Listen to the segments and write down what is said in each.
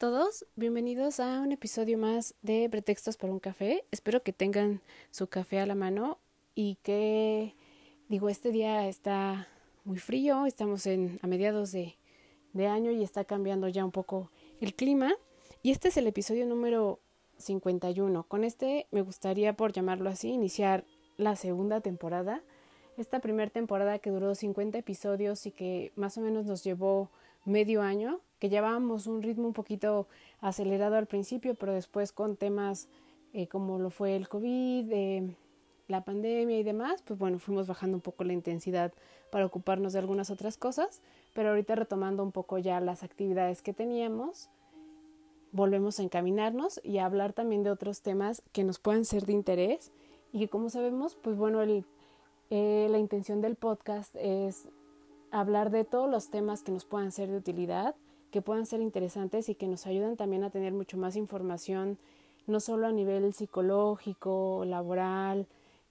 Todos, bienvenidos a un episodio más de Pretextos para un café. Espero que tengan su café a la mano y que, digo, este día está muy frío, estamos en, a mediados de, de año y está cambiando ya un poco el clima. Y este es el episodio número 51. Con este me gustaría, por llamarlo así, iniciar la segunda temporada. Esta primera temporada que duró 50 episodios y que más o menos nos llevó medio año, que llevábamos un ritmo un poquito acelerado al principio, pero después con temas eh, como lo fue el COVID, eh, la pandemia y demás, pues bueno, fuimos bajando un poco la intensidad para ocuparnos de algunas otras cosas, pero ahorita retomando un poco ya las actividades que teníamos, volvemos a encaminarnos y a hablar también de otros temas que nos puedan ser de interés y que como sabemos, pues bueno, eh, la intención del podcast es hablar de todos los temas que nos puedan ser de utilidad, que puedan ser interesantes y que nos ayuden también a tener mucho más información, no solo a nivel psicológico, laboral,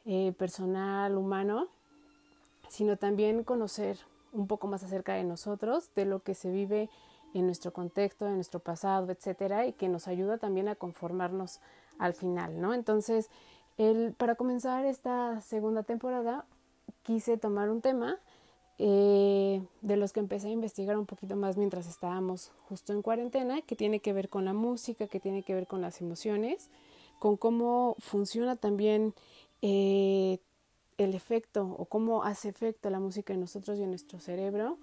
eh, personal, humano, sino también conocer un poco más acerca de nosotros, de lo que se vive en nuestro contexto, en nuestro pasado, etcétera, y que nos ayuda también a conformarnos al final, ¿no? Entonces, el, para comenzar esta segunda temporada, quise tomar un tema eh, de los que empecé a investigar un poquito más mientras estábamos justo en cuarentena, que tiene que ver con la música, que tiene que ver con las emociones, con cómo funciona también eh, el efecto o cómo hace efecto la música en nosotros y en nuestro cerebro.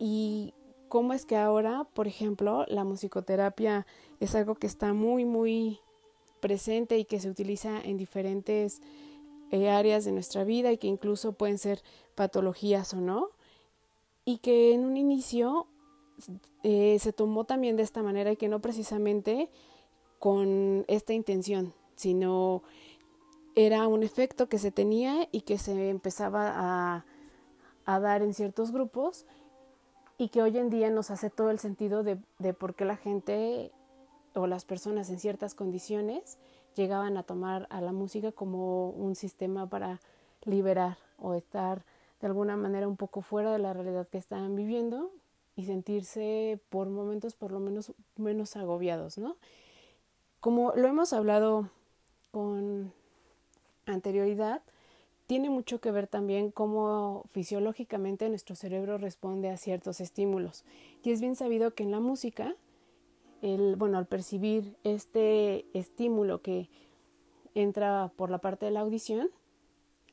Y cómo es que ahora, por ejemplo, la musicoterapia es algo que está muy, muy presente y que se utiliza en diferentes eh, áreas de nuestra vida y que incluso pueden ser patologías o no, y que en un inicio eh, se tomó también de esta manera y que no precisamente con esta intención, sino era un efecto que se tenía y que se empezaba a, dar en ciertos grupos y que hoy en día nos hace todo el sentido de por qué la gente o las personas en ciertas condiciones llegaban a tomar a la música como un sistema para liberar o estar de alguna manera un poco fuera de la realidad que estaban viviendo y sentirse por momentos por lo menos menos agobiados, ¿no? Como lo hemos hablado con anterioridad, tiene mucho que ver también cómo fisiológicamente nuestro cerebro responde a ciertos estímulos. Y es bien sabido que en la música, el, bueno, al percibir este estímulo que entra por la parte de la audición,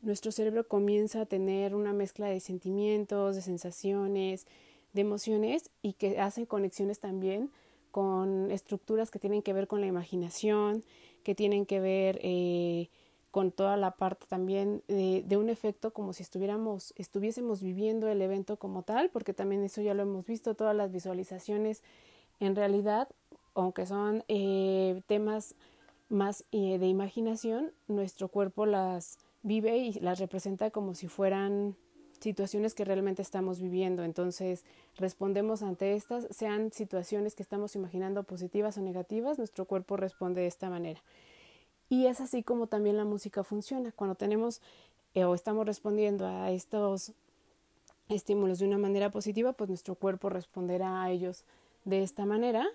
nuestro cerebro comienza a tener una mezcla de sentimientos, de sensaciones, de emociones y que hacen conexiones también con estructuras que tienen que ver con la imaginación, que tienen que ver eh, con toda la parte también de, de, un efecto como si estuviéramos, estuviésemos viviendo el evento como tal, porque también eso ya lo hemos visto, todas las visualizaciones en realidad, aunque son eh, temas más eh, de imaginación, nuestro cuerpo las vive y las representa como si fueran situaciones que realmente estamos viviendo. Entonces, respondemos ante estas, sean situaciones que estamos imaginando positivas o negativas, nuestro cuerpo responde de esta manera. Y es así como también la música funciona. Cuando tenemos eh, o estamos respondiendo a estos estímulos de una manera positiva, pues nuestro cuerpo responderá a ellos de esta manera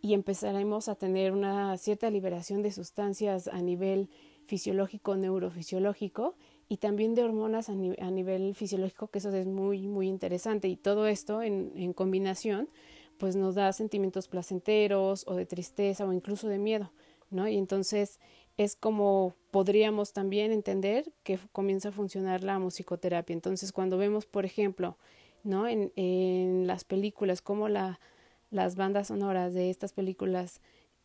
y empezaremos a tener una cierta liberación de sustancias a nivel fisiológico, neurofisiológico y también de hormonas a, a nivel fisiológico, que eso es muy, muy interesante. Y todo esto en, en combinación, pues nos da sentimientos placenteros o de tristeza o incluso de miedo. ¿no? Y entonces es como podríamos también entender que comienza a funcionar la musicoterapia. Entonces, cuando vemos, por ejemplo, ¿no? En, en las películas, como la, las bandas sonoras de estas películas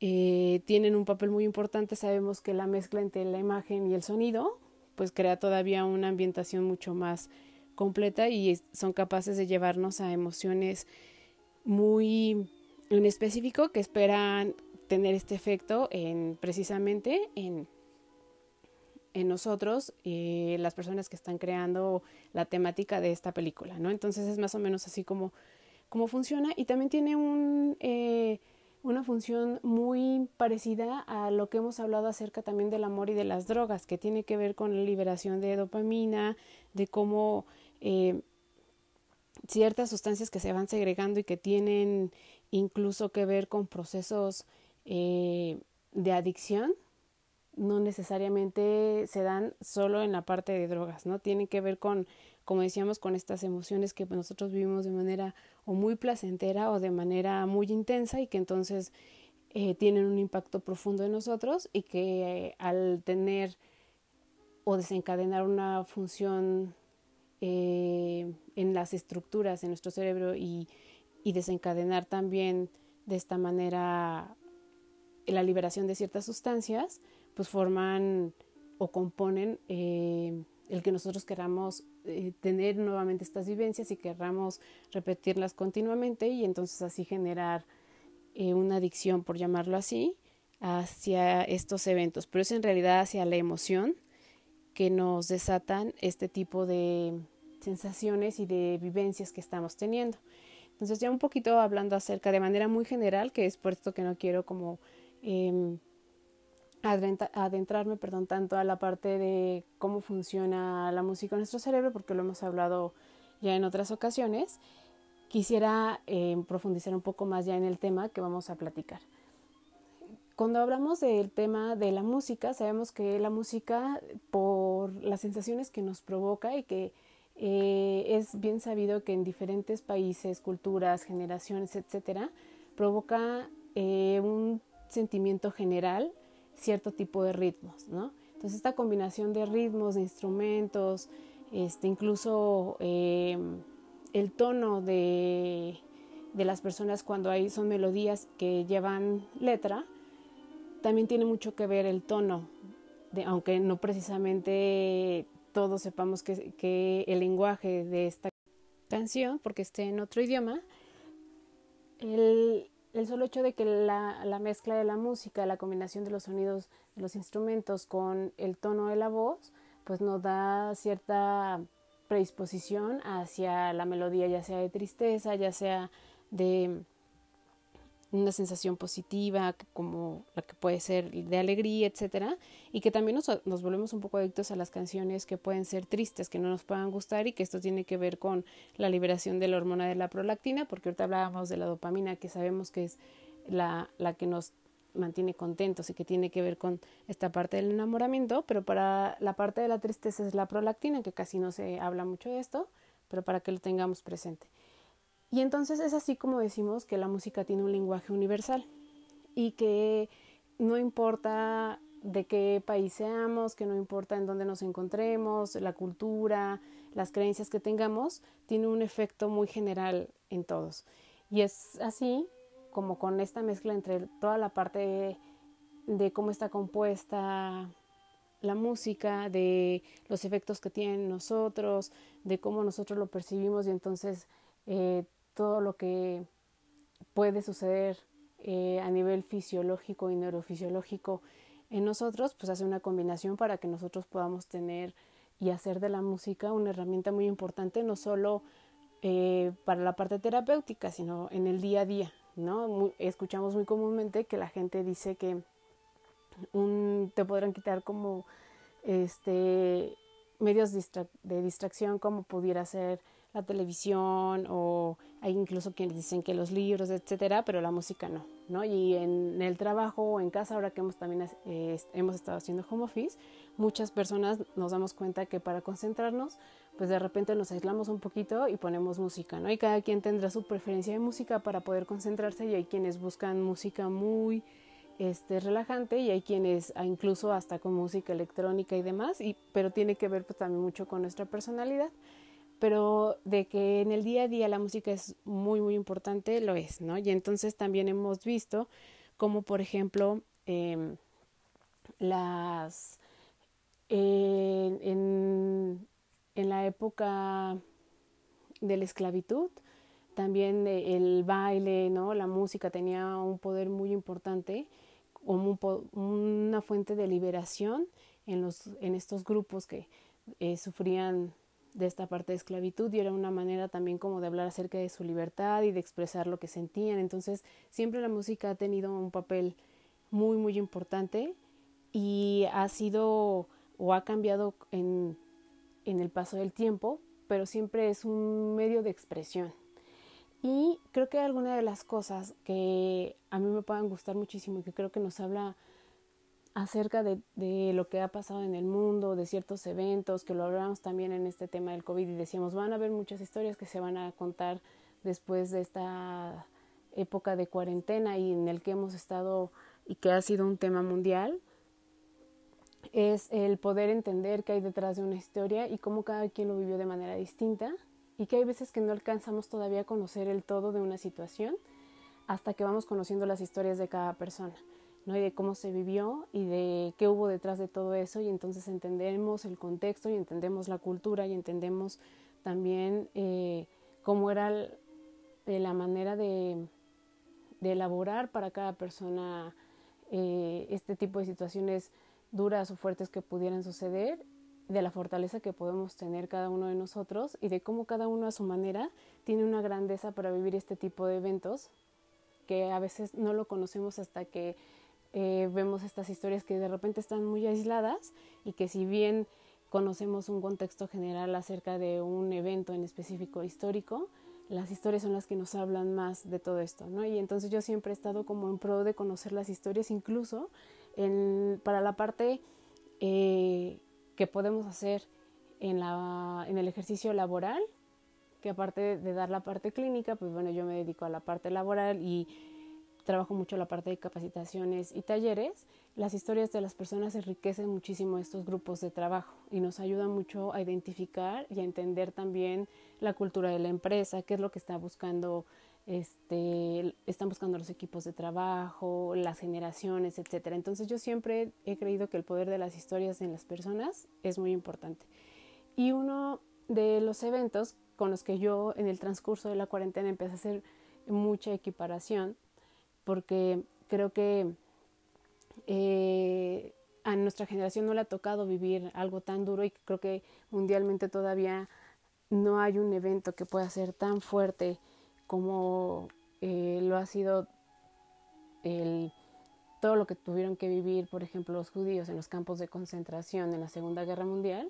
eh, tienen un papel muy importante, sabemos que la mezcla entre la imagen y el sonido, pues crea todavía una ambientación mucho más completa y son capaces de llevarnos a emociones muy en específico que esperan tener este efecto en precisamente en, en nosotros, eh, las personas que están creando la temática de esta película, ¿no? Entonces es más o menos así como, como funciona y también tiene un, eh, una función muy parecida a lo que hemos hablado acerca también del amor y de las drogas, que tiene que ver con la liberación de dopamina, de cómo eh, ciertas sustancias que se van segregando y que tienen incluso que ver con procesos eh, de adicción, no necesariamente se dan solo en la parte de drogas, ¿no? Tienen que ver con, como decíamos, con estas emociones que nosotros vivimos de manera o muy placentera o de manera muy intensa y que entonces eh, tienen un impacto profundo en nosotros y que eh, al tener o desencadenar una función eh, en las estructuras en nuestro cerebro y, y, desencadenar también de esta manera la liberación de ciertas sustancias, pues forman o componen el que nosotros queramos eh, tener nuevamente estas vivencias y querramos repetirlas continuamente y entonces así generar eh, una adicción, por llamarlo así, hacia estos eventos, pero es en realidad hacia la emoción que nos desatan este tipo de sensaciones y de vivencias que estamos teniendo. Entonces ya un poquito hablando acerca de manera muy general, que es por esto que no quiero como eh, adentrarme perdón, tanto a la parte de cómo funciona la música en nuestro cerebro, porque lo hemos hablado ya en otras ocasiones, quisiera eh, profundizar un poco más ya en el tema que vamos a platicar. Cuando hablamos del tema de la música, sabemos que la música, por las sensaciones que nos provoca y que eh, es bien sabido que en diferentes países, culturas, generaciones, etcétera, provoca eh, un sentimiento general cierto tipo de ritmos, ¿no? Entonces esta combinación de ritmos, de instrumentos, este, incluso eh, el tono de, de, las personas cuando hay, son melodías que llevan letra, también tiene mucho que ver el tono, aunque no precisamente todos sepamos que, que el lenguaje de esta canción, porque esté en otro idioma, el, el solo hecho de que la, la, mezcla de la música, la combinación de los sonidos de los instrumentos con el tono de la voz, pues nos da cierta predisposición hacia la melodía, ya sea de tristeza, ya sea de una sensación positiva como la que puede ser de alegría, etcétera, y que también nos, volvemos un poco adictos a las canciones que pueden ser tristes, que no nos puedan gustar y que esto tiene que ver con la liberación de la hormona de la prolactina, porque ahorita hablábamos de la dopamina, que sabemos que es la, la que nos mantiene contentos y que tiene que ver con esta parte del enamoramiento, pero para la parte de la tristeza es la prolactina, que casi no se habla mucho de esto, pero para que lo tengamos presente. Y entonces es así como decimos que la música tiene un lenguaje universal y que no importa de qué país seamos, que no importa en dónde nos encontremos, la cultura, las creencias que tengamos, tiene un efecto muy general en todos. Y es así como con esta mezcla entre toda la parte de, cómo está compuesta la música, de los efectos que tienen nosotros, de cómo nosotros lo percibimos y entonces eh, todo lo que puede suceder eh, a nivel fisiológico y neurofisiológico en nosotros, pues hace una combinación para que nosotros podamos tener y hacer de la música una herramienta muy importante, no solo eh, para la parte terapéutica, sino en el día a día, ¿no? escuchamos muy comúnmente que la gente dice que un, te podrán quitar como este medios de distracción como pudiera ser la televisión o hay incluso quienes dicen que los libros, etcétera, pero la música no, ¿no? Y en el trabajo o en casa, ahora que hemos también eh, hemos estado haciendo home office, muchas personas nos damos cuenta que para concentrarnos, pues de repente nos aislamos un poquito y ponemos música, ¿no? Y cada quien tendrá su preferencia de música para poder concentrarse y hay quienes buscan música muy este, relajante y hay quienes ah, incluso hasta con música electrónica y demás, y, pero tiene que ver pues, también mucho con nuestra personalidad pero de que en el día a día la música es muy, muy importante, lo es, ¿no? Y entonces también hemos visto como, por ejemplo, eh, las... En, la época de la esclavitud, también el baile, ¿no? La música tenía un poder muy importante como una fuente de liberación en, los, en estos grupos que eh, sufrían de esta parte de esclavitud y era una manera también como de hablar acerca de su libertad y de expresar lo que sentían. Entonces siempre la música ha tenido un papel muy, muy importante y ha sido o ha cambiado en, en el paso del tiempo, pero siempre es un medio de expresión. Y creo que alguna de las cosas que a mí me puedan gustar muchísimo y que creo que nos habla acerca de, lo que ha pasado en el mundo, de ciertos eventos, que lo hablamos también en este tema del COVID y decíamos, van a haber muchas historias que se van a contar después de esta época de cuarentena y en el que hemos estado y que ha sido un tema mundial, es el poder entender qué hay detrás de una historia y cómo cada quien lo vivió de manera distinta y que hay veces que no alcanzamos todavía a conocer el todo de una situación hasta que vamos conociendo las historias de cada persona, ¿no? Y de cómo se vivió y de qué hubo detrás de todo eso y entonces entendemos el contexto y entendemos la cultura y entendemos también eh, cómo era la manera de, de, elaborar para cada persona eh, este tipo de situaciones duras o fuertes que pudieran suceder de la fortaleza que podemos tener cada uno de nosotros y de cómo cada uno a su manera tiene una grandeza para vivir este tipo de eventos que a veces no lo conocemos hasta que eh, vemos estas historias que de repente están muy aisladas y que si bien conocemos un contexto general acerca de un evento en específico histórico, las historias son las que nos hablan más de todo esto, ¿no? Y entonces yo siempre he estado como en pro de conocer las historias, incluso en, para la parte eh, que podemos hacer en, la, en el ejercicio laboral, que aparte de dar la parte clínica, pues bueno, yo me dedico a la parte laboral y trabajo mucho la parte de capacitaciones y talleres, las historias de las personas enriquecen muchísimo estos grupos de trabajo y nos ayudan mucho a identificar y a entender también la cultura de la empresa, qué es lo que está buscando este, están buscando los equipos de trabajo, las generaciones, etcétera. Entonces yo siempre he creído que el poder de las historias en las personas es muy importante. Y uno de los eventos con los que yo en el transcurso de la cuarentena empecé a hacer mucha equiparación, porque creo que eh, a nuestra generación no le ha tocado vivir algo tan duro y creo que mundialmente todavía no hay un evento que pueda ser tan fuerte como eh, lo ha sido el, todo lo que tuvieron que vivir, por ejemplo, los judíos en los campos de concentración en la Segunda Guerra Mundial.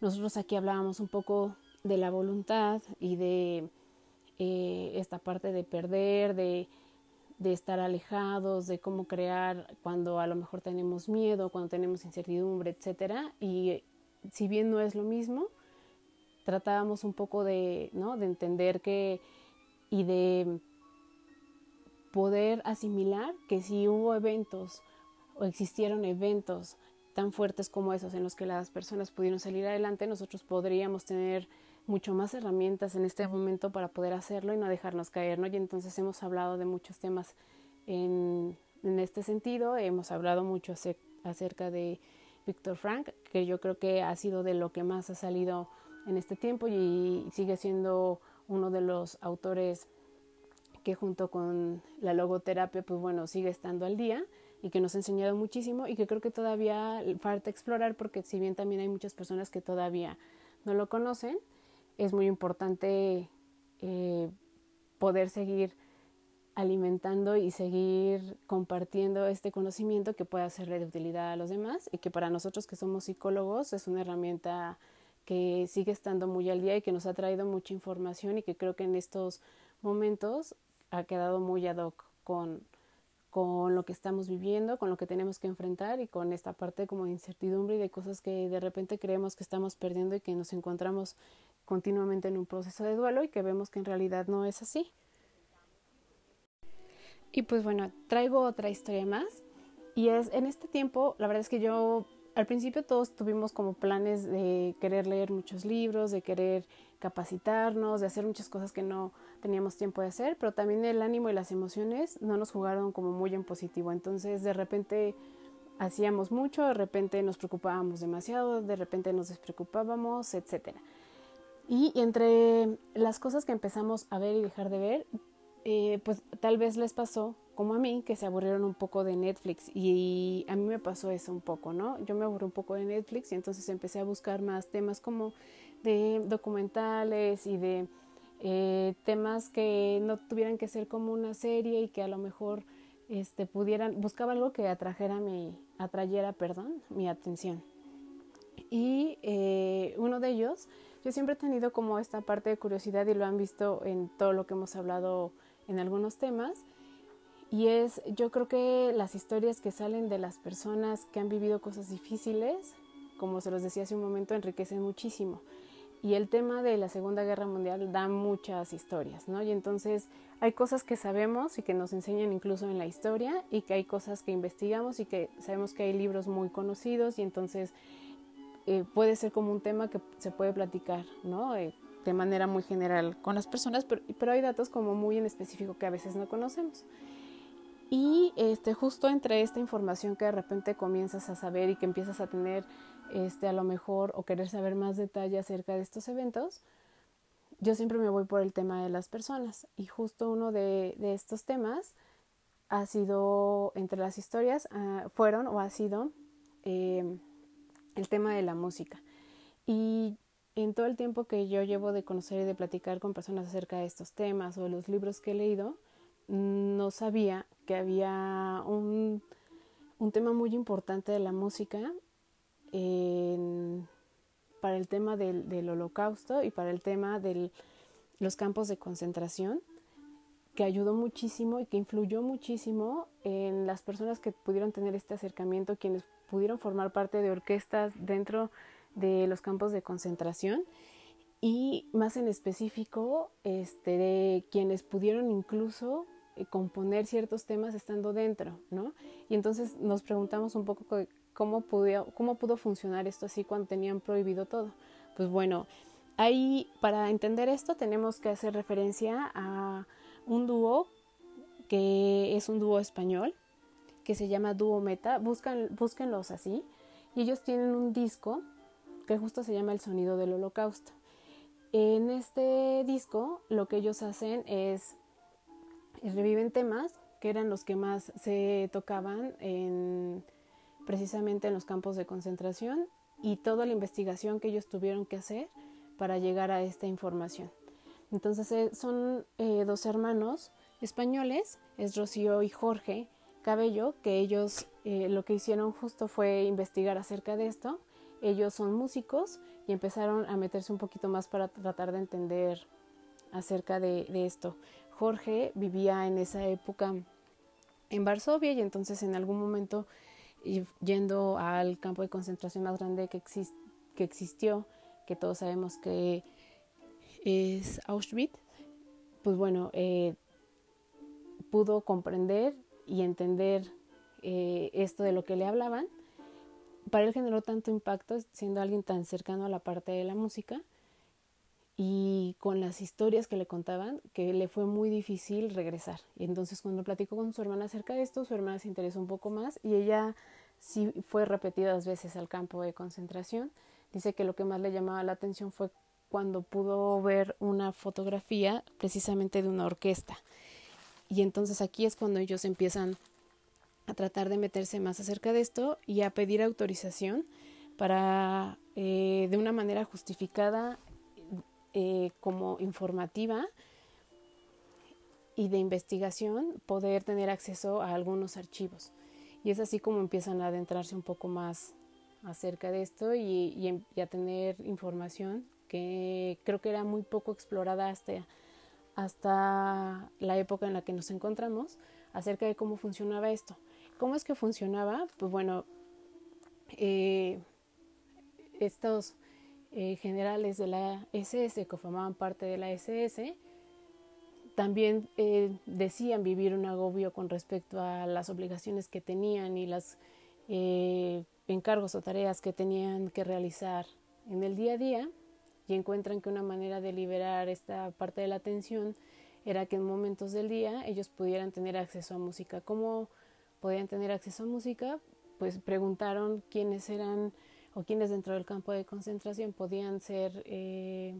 Nosotros aquí hablábamos un poco de la voluntad y de eh, esta parte de perder, de, de estar alejados, de cómo crear cuando a lo mejor tenemos miedo, cuando tenemos incertidumbre, etcétera. Y si bien no es lo mismo, tratábamos un poco de, ¿no? de entender que y de poder asimilar que si hubo eventos o existieron eventos tan fuertes como esos en los que las personas pudieron salir adelante, nosotros podríamos tener mucho más herramientas en este momento para poder hacerlo y no dejarnos caer, ¿no? Y entonces hemos hablado de muchos temas en, en este sentido, hemos hablado mucho acerca de Víctor Frank, que yo creo que ha sido de lo que más ha salido en este tiempo y sigue siendo uno de los autores que junto con la logoterapia, pues bueno, sigue estando al día y que nos ha enseñado muchísimo y que creo que todavía falta explorar porque si bien también hay muchas personas que todavía no lo conocen, es muy importante eh, poder seguir alimentando y seguir compartiendo este conocimiento que pueda serle de utilidad a los demás y que para nosotros que somos psicólogos es una herramienta que sigue estando muy al día y que nos ha traído mucha información y que creo que en estos momentos ha quedado muy ad hoc con, con lo que estamos viviendo, con lo que tenemos que enfrentar y con esta parte como de incertidumbre y de cosas que de repente creemos que estamos perdiendo y que nos encontramos continuamente en un proceso de duelo y que vemos que en realidad no es así. Y pues bueno, traigo otra historia más y es en este tiempo, la verdad es que yo al principio todos tuvimos como planes de querer leer muchos libros, de querer capacitarnos, de hacer muchas cosas que no teníamos tiempo de hacer, pero también el ánimo y las emociones no nos jugaron como muy en positivo. Entonces de repente hacíamos mucho, de repente nos preocupábamos demasiado, de repente nos despreocupábamos, etc. Y entre las cosas que empezamos a ver y dejar de ver, eh, pues tal vez les pasó, como a mí, que se aburrieron un poco de Netflix. Y a mí me pasó eso un poco, ¿no? Yo me aburrí un poco de Netflix y entonces empecé a buscar más temas como de documentales y de eh, temas que no tuvieran que ser como una serie y que a lo mejor este, pudieran, buscaba algo que atrajera mi, atrayera, perdón, mi atención. Y eh, uno de ellos, yo siempre he tenido como esta parte de curiosidad y lo han visto en todo lo que hemos hablado en algunos temas. Y es, yo creo que las historias que salen de las personas que han vivido cosas difíciles, como se los decía hace un momento, enriquecen muchísimo. Y el tema de la Segunda Guerra Mundial da muchas historias, ¿no? Y entonces hay cosas que sabemos y que nos enseñan incluso en la historia y que hay cosas que investigamos y que sabemos que hay libros muy conocidos y entonces eh, puede ser como un tema que se puede platicar, ¿no? Eh, de manera muy general con las personas, pero, pero, hay datos como muy en específico que a veces no conocemos. Y este, justo entre esta información que de repente comienzas a saber y que empiezas a tener este, a lo mejor o querer saber más detalle acerca de estos eventos, yo siempre me voy por el tema de las personas y justo uno de, de estos temas ha sido, entre las historias, uh, fueron o ha sido eh, el tema de la música. Y en todo el tiempo que yo llevo de conocer y de platicar con personas acerca de estos temas o los libros que he leído, no sabía que había un, un tema muy importante de la música para el tema del, del, holocausto y para el tema de los campos de concentración, que ayudó muchísimo y que influyó muchísimo en las personas que pudieron tener este acercamiento, quienes pudieron formar parte de orquestas dentro de los campos de concentración y más en específico este, de quienes pudieron incluso eh, componer ciertos temas estando dentro, ¿no? Y entonces nos preguntamos un poco cómo pudo, cómo pudo funcionar esto así cuando tenían prohibido todo. Pues bueno, ahí para entender esto tenemos que hacer referencia a un dúo que es un dúo español que se llama Dúo Meta, Buscan, búsquenlos así, y ellos tienen un disco que justo se llama El Sonido del Holocausto. En este disco lo que ellos hacen es reviven temas que eran los que más se tocaban en precisamente en los campos de concentración y toda la investigación que ellos tuvieron que hacer para llegar a esta información. Entonces eh, son eh, dos hermanos españoles, es Rocío y Jorge Cabello, que ellos eh, lo que hicieron justo fue investigar acerca de esto. Ellos son músicos y empezaron a meterse un poquito más para tratar de entender acerca de, esto. Jorge vivía en esa época en Varsovia y entonces en algún momento yendo al campo de concentración más grande que, que existió, que todos sabemos que es Auschwitz, pues bueno, eh, pudo comprender y entender eh, esto de lo que le hablaban. Para él generó tanto impacto siendo alguien tan cercano a la parte de la música y con las historias que le contaban que le fue muy difícil regresar. Entonces cuando platicó con su hermana acerca de esto, su hermana se interesó un poco más y ella sí fue repetidas veces al campo de concentración. Dice que lo que más le llamaba la atención fue cuando pudo ver una fotografía precisamente de una orquesta. Y entonces aquí es cuando ellos empiezan a tratar de meterse más acerca de esto y a pedir autorización para eh, de una manera justificada eh, como informativa y de investigación poder tener acceso a algunos archivos. Y es así como empiezan a adentrarse un poco más acerca de esto y, a tener información que creo que era muy poco explorada hasta, hasta la época en la que nos encontramos acerca de cómo funcionaba esto. ¿Cómo es que funcionaba? Pues bueno, eh, estos eh, generales de la SS que formaban parte de la SS también eh, decían vivir un agobio con respecto a las obligaciones que tenían y los eh, encargos o tareas que tenían que realizar en el día a día y encuentran que una manera de liberar esta parte de la tensión era que en momentos del día ellos pudieran tener acceso a música. ¿Cómo podían tener acceso a música? Pues preguntaron quiénes eran o quienes dentro del campo de concentración podían ser eh,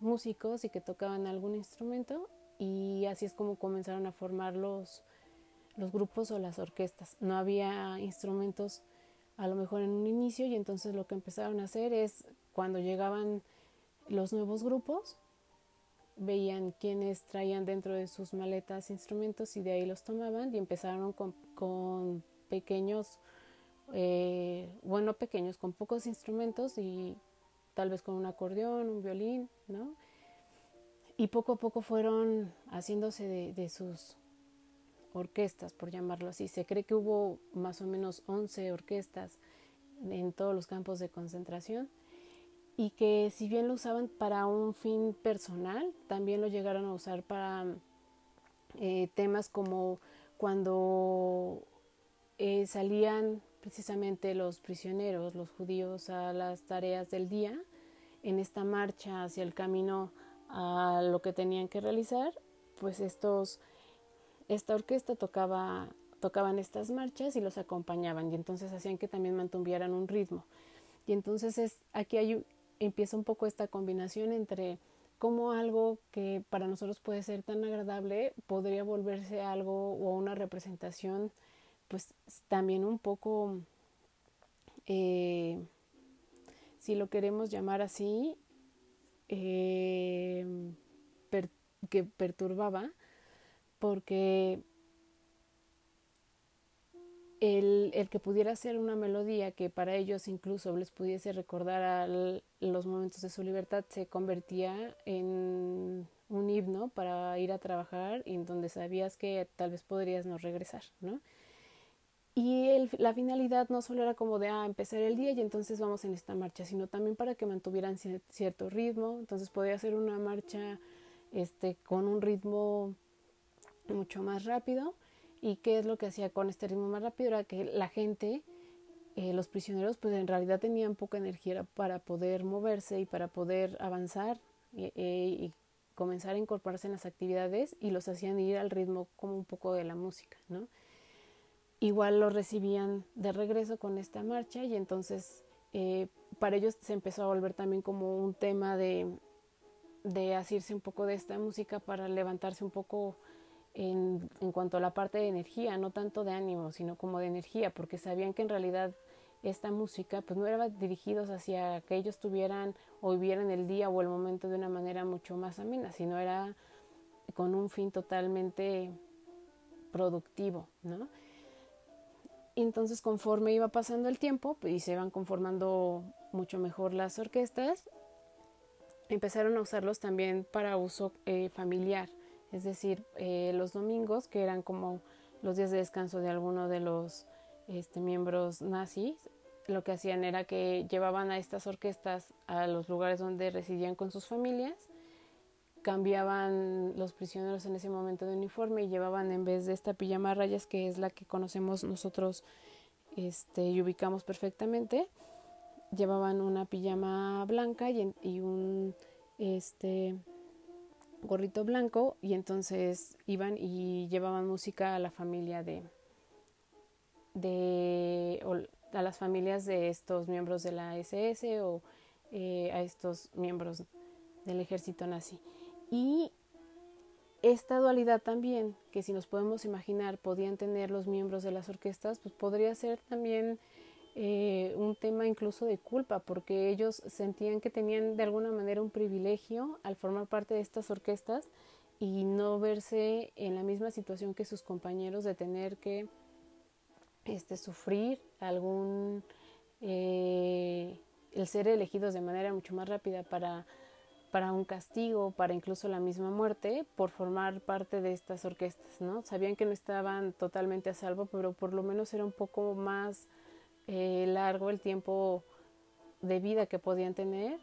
músicos y que tocaban algún instrumento y así es como comenzaron a formar los, los grupos o las orquestas. No había instrumentos a lo mejor en un inicio y entonces lo que empezaron a hacer es cuando llegaban los nuevos grupos, veían quiénes traían dentro de sus maletas instrumentos y de ahí los tomaban y empezaron con, con pequeños, eh, bueno, pequeños, con pocos instrumentos y tal vez con un acordeón, un violín, ¿no? Y poco a poco fueron haciéndose de, de sus orquestas, por llamarlo así. Se cree que hubo más o menos 11 orquestas en todos los campos de concentración y que si bien lo usaban para un fin personal, también lo llegaron a usar para eh, temas como cuando eh, salían precisamente los prisioneros, los judíos, a las tareas del día, en esta marcha hacia el camino a lo que tenían que realizar, pues estos, esta orquesta tocaba, tocaban estas marchas y los acompañaban y entonces hacían que también mantuvieran un ritmo. Y entonces es, aquí hay empieza un poco esta combinación entre cómo algo que para nosotros puede ser tan agradable podría volverse algo o una representación pues también un poco eh, si lo queremos llamar así eh, que perturbaba porque el, el, que pudiera ser una melodía que para ellos incluso les pudiese recordar a los momentos de su libertad se convertía en un himno para ir a trabajar y en donde sabías que tal vez podrías no regresar, ¿no? Y la finalidad no solo era como de ah, empezar el día y entonces vamos en esta marcha, sino también para que mantuvieran cierto ritmo. Entonces podía ser una marcha este, con un ritmo mucho más rápido ¿Y qué es lo que hacía con este ritmo más rápido? Era que la gente, eh, los prisioneros, pues en realidad tenían poca energía para poder moverse y para poder avanzar y, y comenzar a incorporarse en las actividades y los hacían ir al ritmo como un poco de la música, ¿no? Igual los recibían de regreso con esta marcha y entonces eh, para ellos se empezó a volver también como un tema de, de asirse un poco de esta música para levantarse un poco en, cuanto a la parte de energía, no tanto de ánimo, sino como de energía, porque sabían que en realidad esta música pues no era dirigidos hacia que ellos tuvieran o vivieran el día o el momento de una manera mucho más amena, sino era con un fin totalmente productivo, ¿no? Y entonces conforme iba pasando el tiempo pues, y se iban conformando mucho mejor las orquestas, empezaron a usarlos también para uso eh, familiar es decir, eh, los domingos, que eran como los días de descanso de alguno de los este, miembros nazis, lo que hacían era que llevaban a estas orquestas a los lugares donde residían con sus familias, cambiaban los prisioneros en ese momento de uniforme y llevaban en vez de esta pijama rayas que es la que conocemos nosotros este, y ubicamos perfectamente, llevaban una pijama blanca y, y un este gorrito blanco y entonces iban y llevaban música a la familia de, de a las familias de estos miembros de la SS o eh, a estos miembros del ejército nazi. Y esta dualidad también, que si nos podemos imaginar podían tener los miembros de las orquestas, pues podría ser también eh, un tema incluso de culpa, porque ellos sentían que tenían de alguna manera un privilegio al formar parte de estas orquestas y no verse en la misma situación que sus compañeros de tener que este, sufrir algún, eh, el ser elegidos de manera mucho más rápida para, para un castigo, para incluso la misma muerte, por formar parte de estas orquestas, ¿no? Sabían que no estaban totalmente a salvo, pero por lo menos era un poco más eh, largo el tiempo de vida que podían tener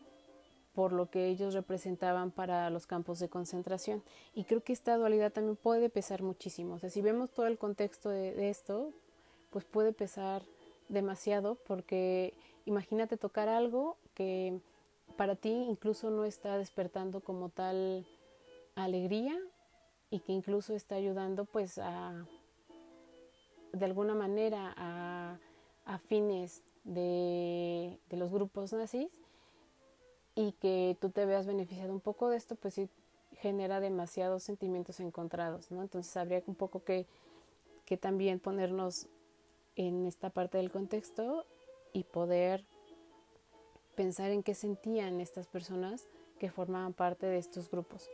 por lo que ellos representaban para los campos de concentración. Y creo que esta dualidad también puede pesar muchísimo. Si vemos todo el contexto de, de esto, pues puede pesar demasiado porque imagínate tocar algo que para ti incluso no está despertando como tal alegría y que incluso está ayudando pues a de alguna manera a a fines de, de los grupos nazis y que tú te veas beneficiado un poco de esto, pues sí genera demasiados sentimientos encontrados, ¿no? Entonces habría un poco que, que también ponernos en esta parte del contexto y poder pensar en qué sentían estas personas que formaban parte de estos grupos.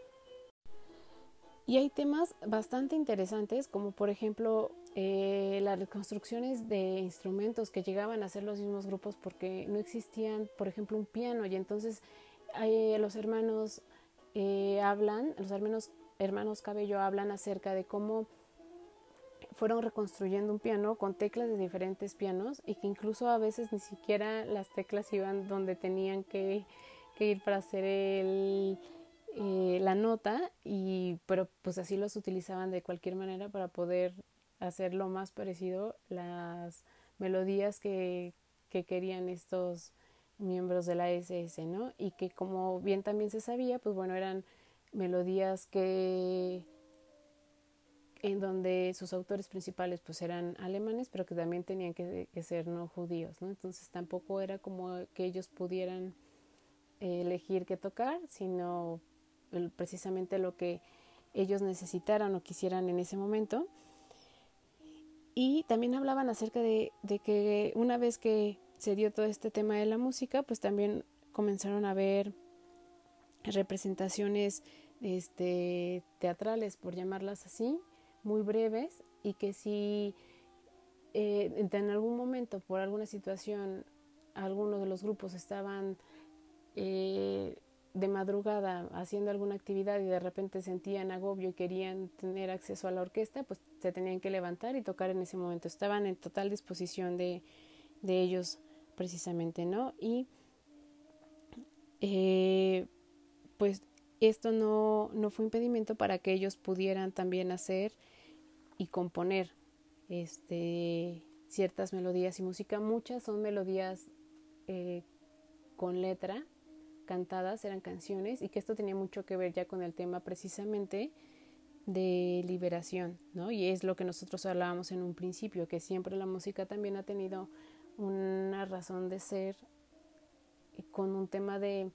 Y hay temas bastante interesantes, como por ejemplo eh, las reconstrucciones de instrumentos que llegaban a ser los mismos grupos porque no existían, por ejemplo, un piano. Y entonces eh, los hermanos eh, hablan, los hermanos, hermanos Cabello hablan acerca de cómo fueron reconstruyendo un piano con teclas de diferentes pianos y que incluso a veces ni siquiera las teclas iban donde tenían que, que ir para hacer el, eh, la nota y pero pues así los utilizaban de cualquier manera para poder hacer lo más parecido las melodías que, que querían estos miembros de la SS, ¿no? Y que como bien también se sabía, pues bueno, eran melodías que en donde sus autores principales pues eran alemanes, pero que también tenían que, que ser no judíos, ¿no? Entonces tampoco era como que ellos pudieran elegir qué tocar, sino precisamente lo que ellos necesitaran o quisieran en ese momento. Y también hablaban acerca de, que una vez que se dio todo este tema de la música, pues también comenzaron a ver representaciones este, teatrales, por llamarlas así, muy breves, y que si eh, en algún momento, por alguna situación, algunos de los grupos estaban eh, de madrugada haciendo alguna actividad y de repente sentían agobio y querían tener acceso a la orquesta, pues se tenían que levantar y tocar en ese momento. Estaban en total disposición de, de ellos precisamente, ¿no? Y eh, pues esto no, no fue impedimento para que ellos pudieran también hacer y componer este, ciertas melodías y música. Muchas son melodías eh, con letra cantadas, eran canciones, y que esto tenía mucho que ver ya con el tema precisamente de liberación, ¿no? Y es lo que nosotros hablábamos en un principio, que siempre la música también ha tenido una razón de ser con un tema de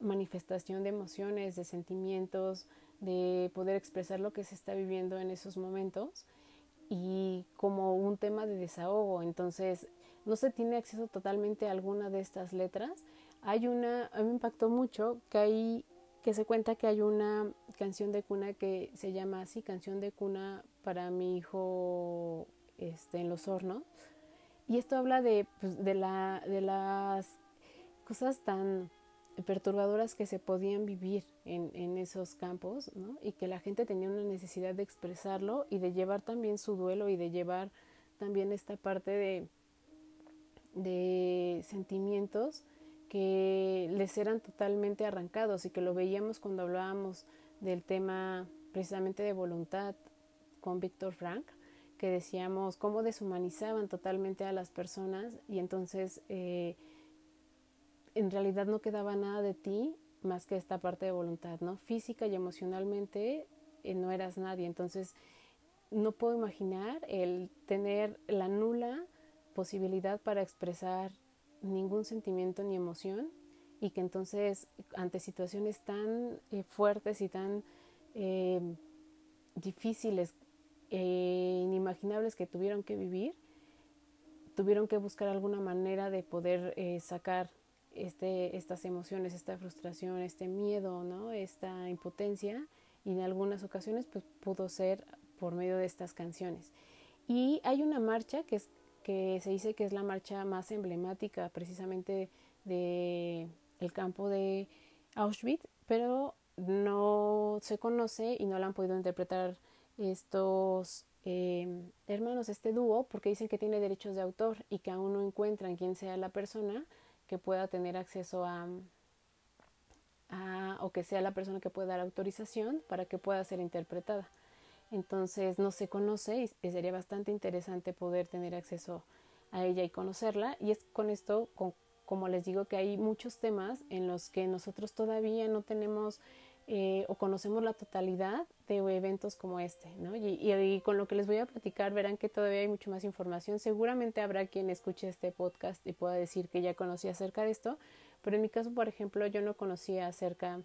manifestación de emociones, de sentimientos, de poder expresar lo que se está viviendo en esos momentos y como un tema de desahogo. Entonces, no se tiene acceso totalmente a alguna de estas letras, hay una, a me impactó mucho que hay, que se cuenta que hay una canción de cuna que se llama así, canción de cuna para mi hijo este, en los hornos. Y esto habla de, pues, de, la, de las cosas tan perturbadoras que se podían vivir en, en esos campos, ¿no? Y que la gente tenía una necesidad de expresarlo y de llevar también su duelo y de llevar también esta parte de, de sentimientos que les eran totalmente arrancados y que lo veíamos cuando hablábamos del tema precisamente de voluntad con Víctor Frank, que decíamos cómo deshumanizaban totalmente a las personas y entonces eh, en realidad no quedaba nada de ti más que esta parte de voluntad, ¿no? Física y emocionalmente eh, no eras nadie, entonces no puedo imaginar el tener la nula posibilidad para expresar ningún sentimiento ni emoción y que entonces ante situaciones tan eh, fuertes y tan eh, difíciles e inimaginables que tuvieron que vivir, tuvieron que buscar alguna manera de poder sacar este, estas emociones, esta frustración, este miedo, ¿no? esta impotencia y en algunas ocasiones pues, pudo ser por medio de estas canciones. Y hay una marcha que es que se dice que es la marcha más emblemática precisamente de el campo de Auschwitz, pero no se conoce y no la han podido interpretar estos eh, hermanos, este dúo, porque dicen que tiene derechos de autor y que aún no encuentran quién sea la persona que pueda tener acceso a, a o que sea la persona que pueda dar autorización para que pueda ser interpretada entonces no se conoce y sería bastante interesante poder tener acceso a ella y conocerla y es con esto como les digo que hay muchos temas en los que nosotros todavía no tenemos eh, o conocemos la totalidad de eventos como este, ¿no? Y, y, con lo que les voy a platicar verán que todavía hay mucho más información. Seguramente habrá quien escuche este podcast y pueda decir que ya conocía acerca de esto, Pero en mi caso, por ejemplo, yo no conocía acerca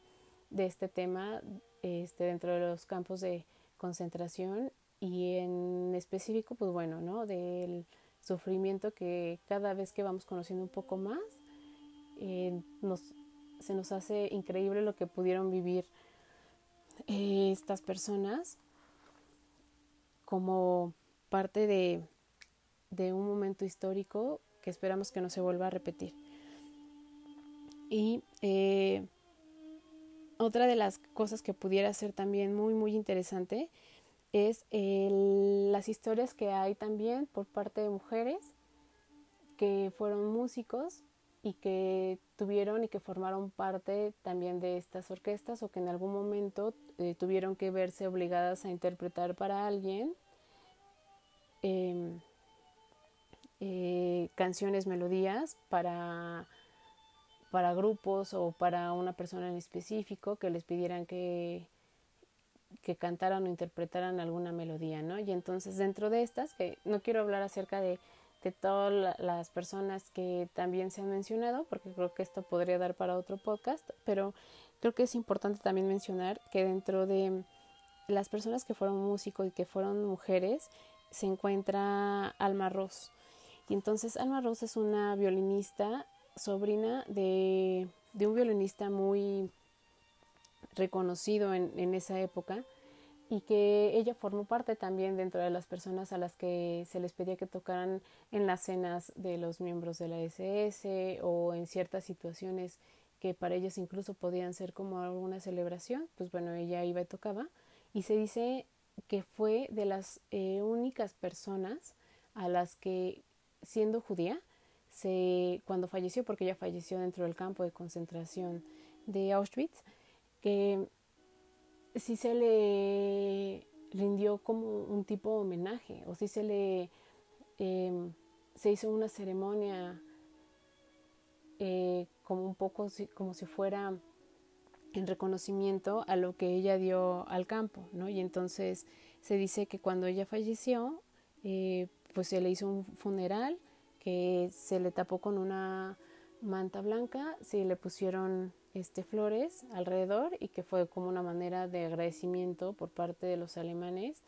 de este tema este, dentro de los campos de concentración y en específico, pues bueno, ¿no? Del sufrimiento que cada vez que vamos conociendo un poco más, eh, nos, se nos hace increíble lo que pudieron vivir eh, estas personas como parte de, de un momento histórico que esperamos que no se vuelva a repetir. Y eh, otra de las cosas que pudiera ser también muy, muy interesante es las historias que hay también por parte de mujeres que fueron músicos y que tuvieron y que formaron parte también de estas orquestas o que en algún momento eh, tuvieron que verse obligadas a interpretar para alguien em, eh, canciones, melodías para para grupos o para una persona en específico que les pidieran que, que cantaran o interpretaran alguna melodía, ¿no? Y entonces dentro de estas, que no quiero hablar acerca de, de todas las personas que también se han mencionado, porque creo que esto podría dar para otro podcast, pero creo que es importante también mencionar que dentro de las personas que fueron músicos y que fueron mujeres, se encuentra Alma Ross. Y entonces Alma Ross es una violinista sobrina de, un violinista muy reconocido en, en, esa época y que ella formó parte también dentro de las personas a las que se les pedía que tocaran en las cenas de los miembros de la SS o en ciertas situaciones que para ellos incluso podían ser como alguna celebración, pues bueno, ella iba y tocaba y se dice que fue de las eh, únicas personas a las que siendo judía cuando falleció, porque ella falleció dentro del campo de concentración de Auschwitz, que sí se le rindió como un tipo de homenaje, o sí se le em, se hizo una ceremonia eh, como un poco como si fuera en reconocimiento a lo que ella dio al campo, ¿no? Y entonces se dice que cuando ella falleció, eh, pues se le hizo un funeral que se le tapó con una manta blanca, se le pusieron este, flores alrededor y que fue como una manera de agradecimiento por parte de los alemanes,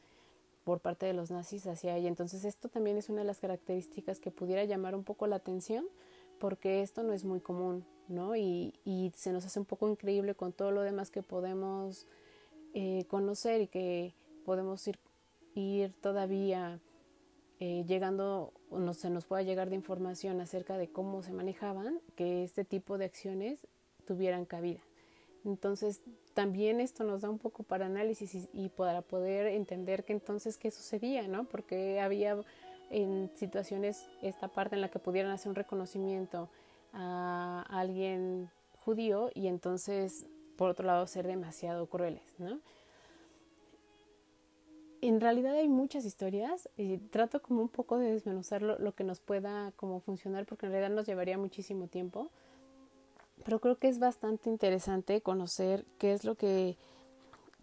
por parte de los nazis hacia ella. Entonces esto también es una de las características que pudiera llamar un poco la atención porque esto no es muy común, ¿no? Y, y se nos hace un poco increíble con todo lo demás que podemos eh, conocer y que podemos ir, ir todavía eh, llegando no, se nos pueda llegar de información acerca de cómo se manejaban, que este tipo de acciones tuvieran cabida. Entonces, también esto nos da un poco para análisis y, para poder entender que entonces qué sucedía, ¿no? Porque había en situaciones esta parte en la que pudieran hacer un reconocimiento a alguien judío y entonces, por otro lado, ser demasiado crueles, ¿no? En realidad hay muchas historias y trato como un poco de desmenuzar lo, que nos pueda como funcionar porque en realidad nos llevaría muchísimo tiempo. Pero creo que es bastante interesante conocer qué es lo que,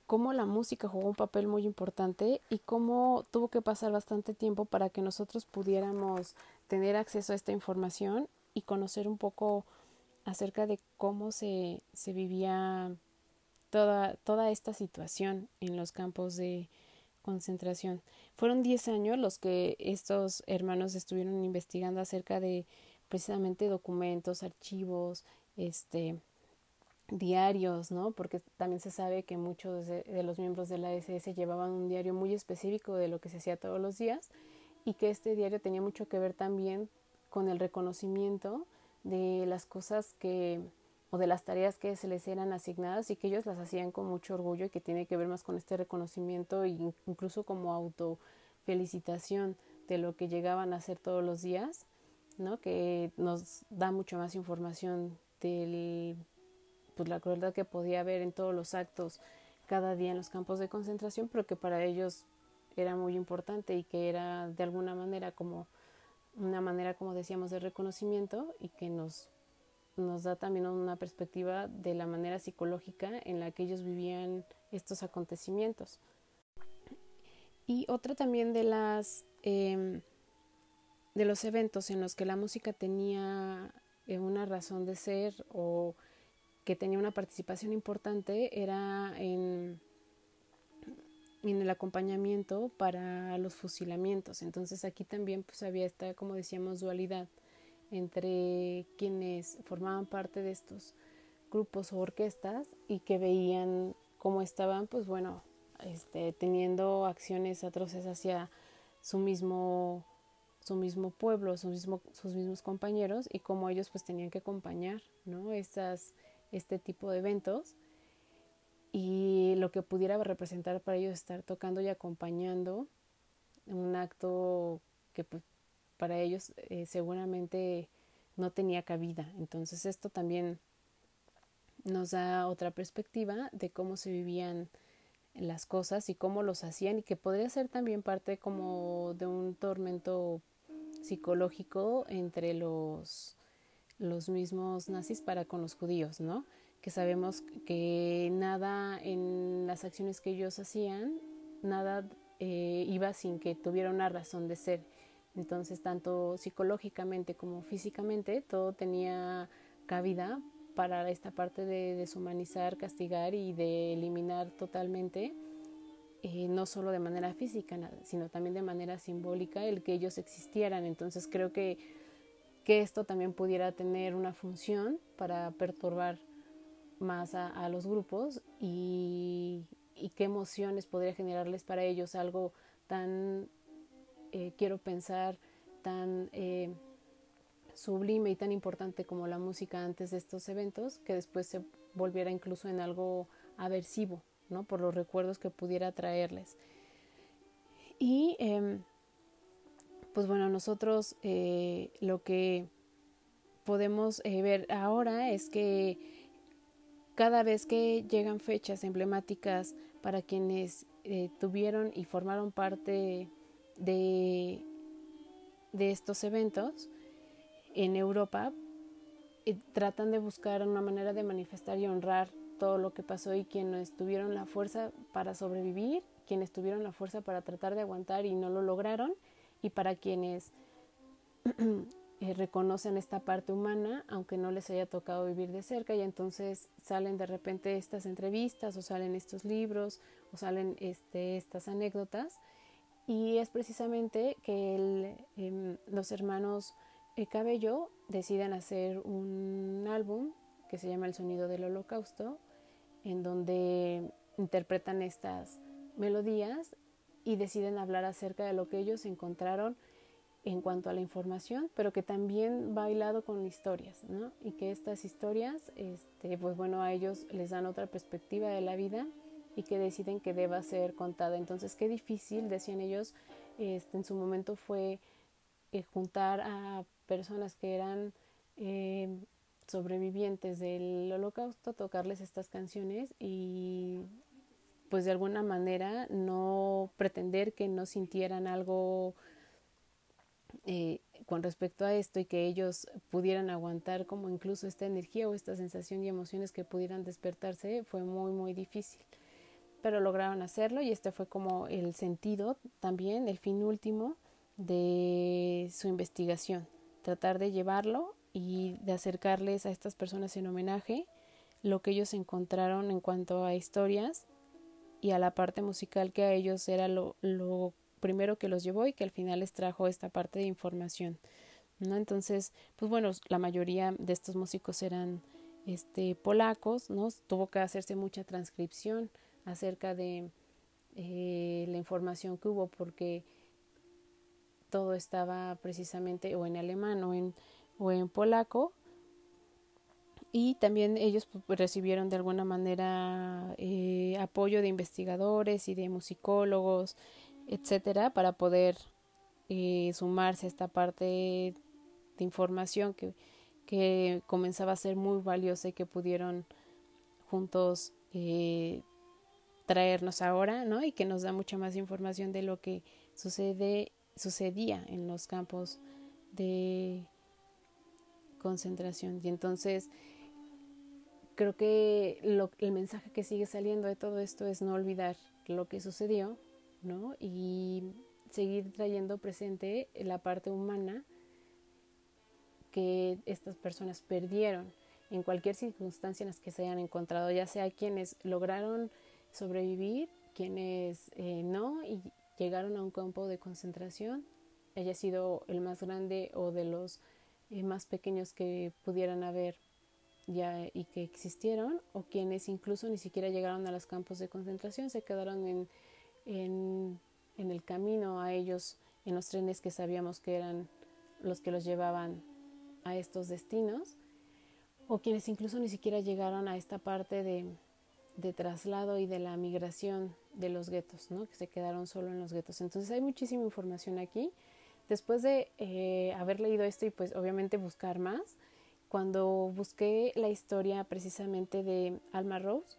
cómo la música jugó un papel muy importante y cómo tuvo que pasar bastante tiempo para que nosotros pudiéramos tener acceso a esta información y conocer un poco acerca de cómo se, se vivía toda, toda esta situación en los campos de, concentración. Fueron 10 años los que estos hermanos estuvieron investigando acerca de precisamente documentos, archivos, este diarios, ¿no? Porque también se sabe que muchos de, los miembros de la SS llevaban un diario muy específico de lo que se hacía todos los días y que este diario tenía mucho que ver también con el reconocimiento de las cosas que o de las tareas que se les eran asignadas y que ellos las hacían con mucho orgullo y que tiene que ver más con este reconocimiento e incluso como autofelicitación de lo que llegaban a hacer todos los días, ¿no? que nos da mucho más información de pues, la crueldad que podía haber en todos los actos cada día en los campos de concentración, pero que para ellos era muy importante y que era de alguna manera como una manera, como decíamos, de reconocimiento y que nos nos da también una perspectiva de la manera psicológica en la que ellos vivían estos acontecimientos. Y otra también de las em, de los eventos en los que la música tenía eh, una razón de ser o que tenía una participación importante era en, en el acompañamiento para los fusilamientos. Entonces aquí también pues había esta, como decíamos, dualidad entre quienes formaban parte de estos grupos o orquestas y que veían cómo estaban, pues bueno, este, teniendo acciones atroces hacia su mismo su mismo pueblo, su mismo, sus mismos compañeros y cómo ellos pues tenían que acompañar ¿no? Estas, este tipo de eventos y lo que pudiera representar para ellos estar tocando y acompañando un acto que pues, para ellos eh, seguramente no tenía cabida. Entonces esto también nos da otra perspectiva de cómo se vivían las cosas y cómo los hacían y que podría ser también parte como de un tormento psicológico entre los, los mismos nazis para con los judíos, ¿no? Que sabemos que nada en las acciones que ellos hacían, nada eh, iba sin que tuviera una razón de ser. Entonces, tanto psicológicamente como físicamente, todo tenía cabida para esta parte de deshumanizar, castigar y de eliminar totalmente, eh, no solo de manera física, sino también de manera simbólica, el que ellos existieran. Entonces creo que, que esto también pudiera tener una función para perturbar más a, los grupos y, y, qué emociones podría generarles para ellos algo tan, eh, quiero pensar, tan... Eh, sublime y tan importante como la música antes de estos eventos, que después se volviera incluso en algo aversivo, ¿no? Por los recuerdos que pudiera traerles. Y em, pues bueno, nosotros eh, lo que podemos ver ahora es que cada vez que llegan fechas emblemáticas para quienes tuvieron y formaron parte de, de estos eventos, en Europa eh, tratan de buscar una manera de manifestar y honrar todo lo que pasó y quienes tuvieron la fuerza para sobrevivir, quienes tuvieron la fuerza para tratar de aguantar y no lo lograron, y para quienes eh, reconocen esta parte humana, aunque no les haya tocado vivir de cerca, y entonces salen de repente estas entrevistas o salen estos libros o salen este, estas anécdotas, y es precisamente que el, em, los hermanos Cabello deciden hacer un álbum que se llama El sonido del holocausto, en donde interpretan estas melodías y deciden hablar acerca de lo que ellos encontraron en cuanto a la información, pero que también va bailado con historias, ¿no? Y que estas historias, este, pues bueno, a ellos les dan otra perspectiva de la vida y que deciden que deba ser contada. Entonces, qué difícil, decían ellos, este, en su momento fue eh, juntar a personas que eran eh, sobrevivientes del holocausto tocarles estas canciones y pues de alguna manera no pretender que no sintieran algo eh, con respecto a esto y que ellos pudieran aguantar como incluso esta energía o esta sensación y emociones que pudieran despertarse fue muy muy difícil pero lograron hacerlo y este fue como el sentido también el fin último de su investigación tratar de llevarlo y de acercarles a estas personas en homenaje lo que ellos encontraron en cuanto a historias y a la parte musical que a ellos era lo, lo primero que los llevó y que al final les trajo esta parte de información. ¿no? Entonces, pues bueno, la mayoría de estos músicos eran este, polacos, ¿no? Tuvo que hacerse mucha transcripción acerca de eh, la información que hubo porque todo estaba precisamente o en alemán o en, o en polaco. Y también ellos pues, recibieron de alguna manera eh, apoyo de investigadores y de musicólogos, etcétera, para poder eh, sumarse a esta parte de información que, que comenzaba a ser muy valiosa y que pudieron juntos traernos ahora, ¿no? Y que nos da mucha más información de lo que sucede sucedía en los campos de concentración. Y entonces creo que lo, el mensaje que sigue saliendo de todo esto es no olvidar lo que sucedió, ¿no? Y seguir trayendo presente la parte humana que estas personas perdieron en cualquier circunstancia en las que se hayan encontrado, ya sea quienes lograron sobrevivir, quienes eh, no y llegaron a un campo de concentración, haya sido el más grande o de los eh, más pequeños que pudieran haber ya y que existieron, o quienes incluso ni siquiera llegaron a los campos de concentración, se quedaron en, en, en el camino a ellos, en los trenes que sabíamos que eran los que los llevaban a estos destinos, o quienes incluso ni siquiera llegaron a esta parte de, de traslado y de la migración de los guetos, ¿no? que se quedaron solo en los guetos. Entonces hay muchísima información aquí. Después de eh, haber leído esto y pues obviamente buscar más, cuando busqué la historia precisamente de Alma Rose,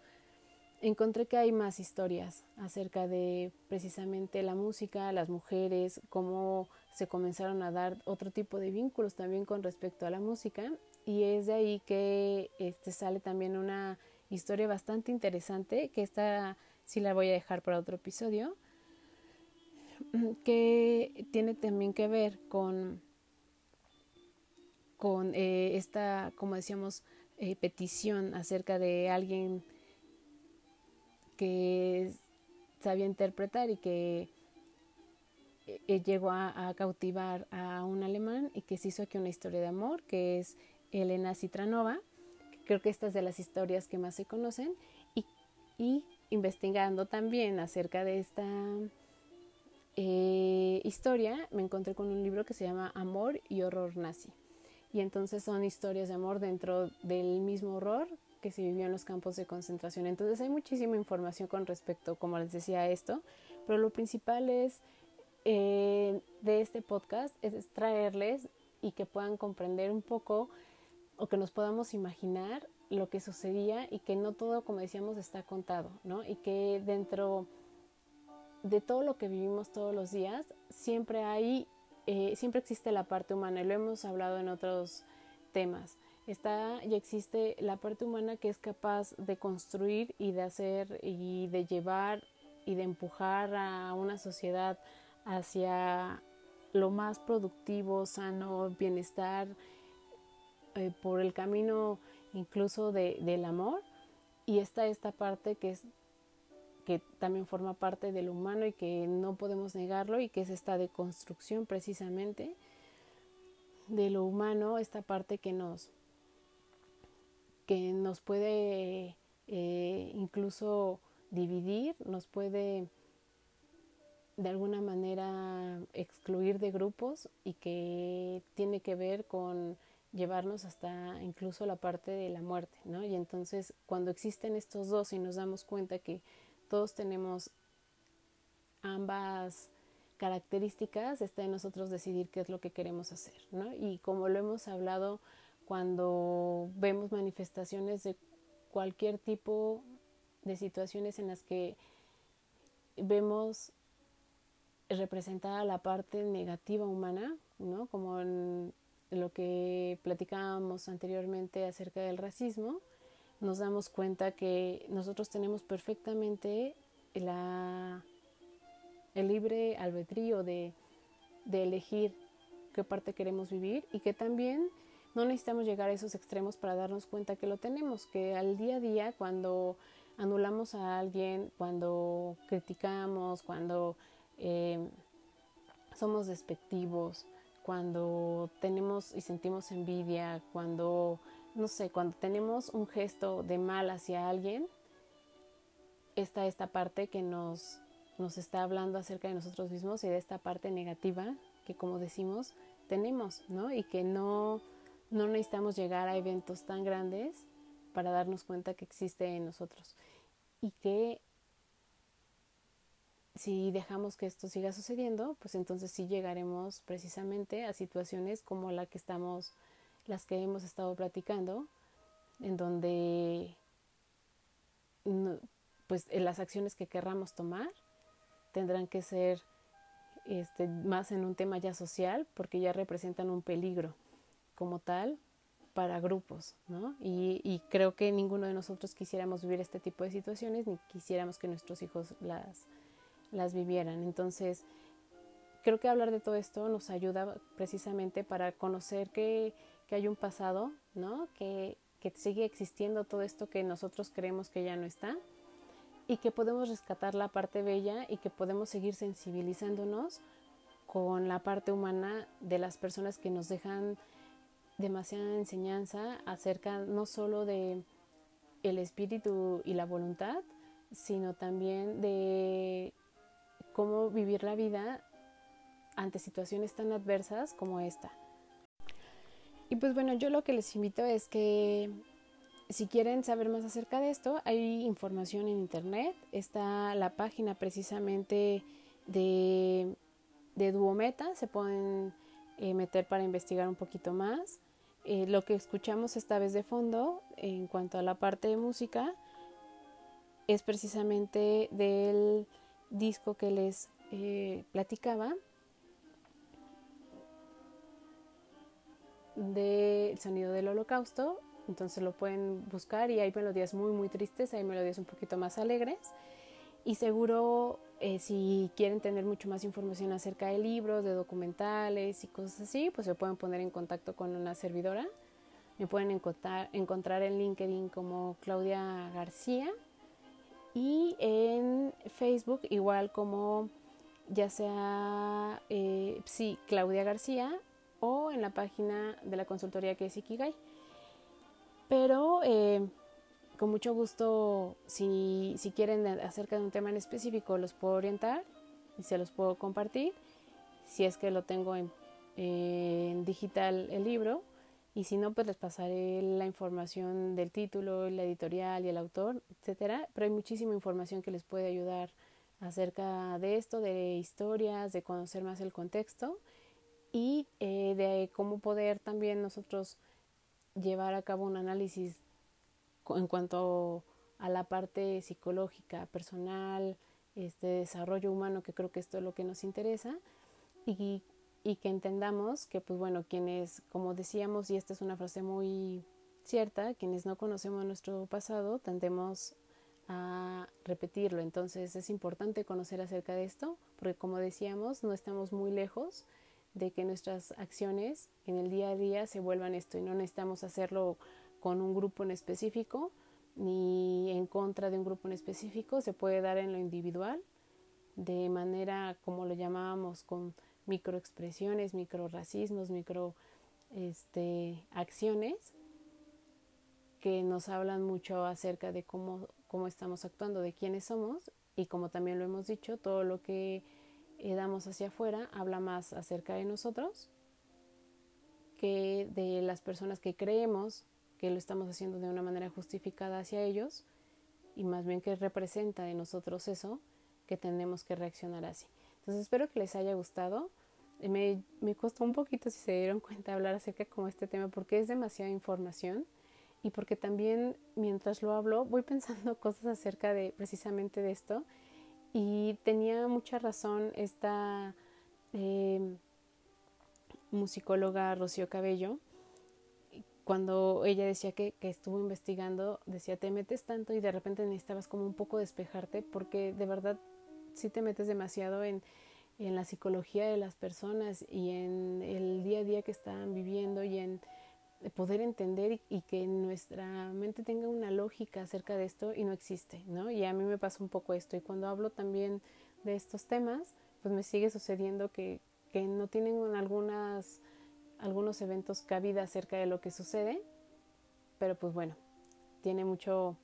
encontré que hay más historias acerca de precisamente la música, las mujeres, cómo se comenzaron a dar otro tipo de vínculos también con respecto a la música y es de ahí que este sale también una historia bastante interesante que esta sí la voy a dejar para otro episodio que tiene también que ver con con eh, esta como decíamos eh, petición acerca de alguien que sabía interpretar y que eh, llegó a, cautivar a un alemán y que se hizo aquí una historia de amor, que es Elena Citranova. Creo que esta es de las historias que más se conocen. Y, y investigando también acerca de esta eh, historia, me encontré con un libro que se llama Amor y Horror Nazi. Y entonces son historias de amor dentro del mismo horror que se vivió en los campos de concentración. Entonces hay muchísima información con respecto, como les decía, a esto, pero lo principal es eh, de este podcast es traerles y que puedan comprender un poco o que nos podamos imaginar lo que sucedía y que no todo, como decíamos, está contado, ¿no? Y que dentro de todo lo que vivimos todos los días, siempre hay, eh, siempre existe la parte humana, y lo hemos hablado en otros temas está y existe la parte humana que es capaz de construir y de hacer y de llevar y de empujar a una sociedad hacia lo más productivo, sano, bienestar, eh, por el camino incluso de, del amor. Y está esta parte que es que también forma parte del humano y que no podemos negarlo y que es esta deconstrucción precisamente de lo humano, esta parte que nos que nos puede eh, incluso dividir, nos puede de alguna manera excluir de grupos y que tiene que ver con llevarnos hasta incluso la parte de la muerte, ¿no? Y entonces cuando existen estos dos y nos damos cuenta que todos tenemos ambas características, está en nosotros decidir qué es lo que queremos hacer, ¿no? Y como lo hemos hablado cuando vemos manifestaciones de cualquier tipo de situaciones en las que vemos representada la parte negativa humana, ¿no? Como lo que platicábamos anteriormente acerca del racismo, nos damos cuenta que nosotros tenemos perfectamente el libre albedrío de, de elegir qué parte queremos vivir y que también no necesitamos llegar a esos extremos para darnos cuenta que lo tenemos, que al día a día cuando anulamos a alguien, cuando criticamos, cuando eh, somos despectivos, cuando tenemos y sentimos envidia, cuando, no sé, cuando tenemos un gesto de mal hacia alguien, está esta parte que nos, nos está hablando acerca de nosotros mismos y de esta parte negativa que, como decimos, tenemos, ¿no? Y que no no necesitamos llegar a eventos tan grandes para darnos cuenta que existe en nosotros y que si dejamos que esto siga sucediendo, pues entonces sí llegaremos precisamente a situaciones como la que estamos, las que hemos estado platicando, en donde pues las acciones que querramos tomar tendrán que ser este, más en un tema ya social porque ya representan un peligro como tal para grupos, ¿no? Y, creo que ninguno de nosotros quisiéramos vivir este tipo de situaciones ni quisiéramos que nuestros hijos las, las vivieran. Entonces, creo que hablar de todo esto nos ayuda precisamente para conocer qué, que hay un pasado, ¿no? Que, que sigue existiendo todo esto que nosotros creemos que ya no está y que podemos rescatar la parte bella y que podemos seguir sensibilizándonos con la parte humana de las personas que nos dejan demasiada enseñanza acerca no solo de el espíritu y la voluntad, sino también de cómo vivir la vida ante situaciones tan adversas como esta. Y pues bueno, yo lo que les invito es que si quieren saber más acerca de esto, hay información en internet. Está la página precisamente de, de Duometa, se pueden eh, meter para investigar un poquito más. Eh, lo que escuchamos esta vez de fondo en cuanto a la parte de música es precisamente del disco que les eh, platicaba del sonido del holocausto entonces lo pueden buscar y hay melodías muy muy tristes hay melodías un poquito más alegres y seguro eh, si quieren tener mucho más información acerca de libros, de documentales y cosas así, pues se pueden poner en contacto con una servidora. Me pueden encontrar, encontrar en LinkedIn como Claudia García y en Facebook igual como ya sea eh, Claudia García o en la página de la consultoría que es Ikigai. Pero eh, con mucho gusto, si, si quieren acerca de un tema en específico, los puedo orientar y se los puedo compartir. Si es que lo tengo en, en digital el libro. Y si no, pues les pasaré la información del título, la editorial y el autor, etcétera. Pero hay muchísima información que les puede ayudar acerca de esto, de historias, de conocer más el contexto y eh, de cómo poder también nosotros llevar a cabo un análisis en cuanto a la parte psicológica, personal, este desarrollo humano, que creo que esto es lo que nos interesa, y, y que entendamos que, pues bueno, quienes, como decíamos, y esta es una frase muy cierta, quienes no conocemos nuestro pasado, tendemos a repetirlo. Entonces es importante conocer acerca de esto, porque como decíamos, no estamos muy lejos de que nuestras acciones en el día a día se vuelvan esto y no necesitamos hacerlo con un grupo en específico ni en contra de un grupo en específico, se puede dar en lo individual de manera como lo llamábamos con microexpresiones, microracismos, micro este, acciones que nos hablan mucho acerca de cómo, cómo estamos actuando, de quiénes somos y como también lo hemos dicho, todo lo que eh, damos hacia afuera habla más acerca de nosotros que de las personas que creemos que lo estamos haciendo de una manera justificada hacia ellos y más bien que representa de nosotros eso que tenemos que reaccionar así. Entonces espero que les haya gustado. Me, me costó un poquito, si se dieron cuenta, hablar acerca como este tema porque es demasiada información y porque también mientras lo hablo voy pensando cosas acerca de precisamente de esto y tenía mucha razón esta eh, musicóloga Rocío Cabello cuando ella decía que, que, estuvo investigando, decía, te metes tanto y de repente necesitabas como un poco despejarte porque de verdad sí te metes demasiado en, en la psicología de las personas y en el día a día que están viviendo y en poder entender y, y, que nuestra mente tenga una lógica acerca de esto y no existe, ¿no? Y a mí me pasa un poco esto y cuando hablo también de estos temas, pues me sigue sucediendo que, que no tienen algunas algunos eventos cabida acerca de lo que sucede, pero pues bueno, tiene mucho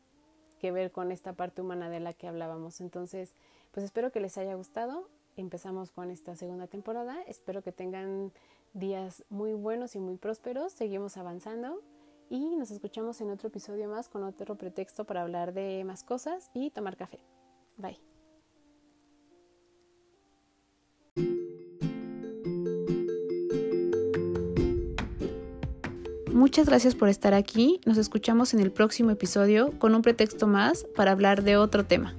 que ver con esta parte humana de la que hablábamos. Entonces, pues espero que les haya gustado. Empezamos con esta segunda temporada. Espero que tengan días muy buenos y muy prósperos. Seguimos avanzando y nos escuchamos en otro episodio más con otro pretexto para hablar de más cosas y tomar café. Bye. Muchas gracias por estar aquí. Nos escuchamos en el próximo episodio con un pretexto más para hablar de otro tema.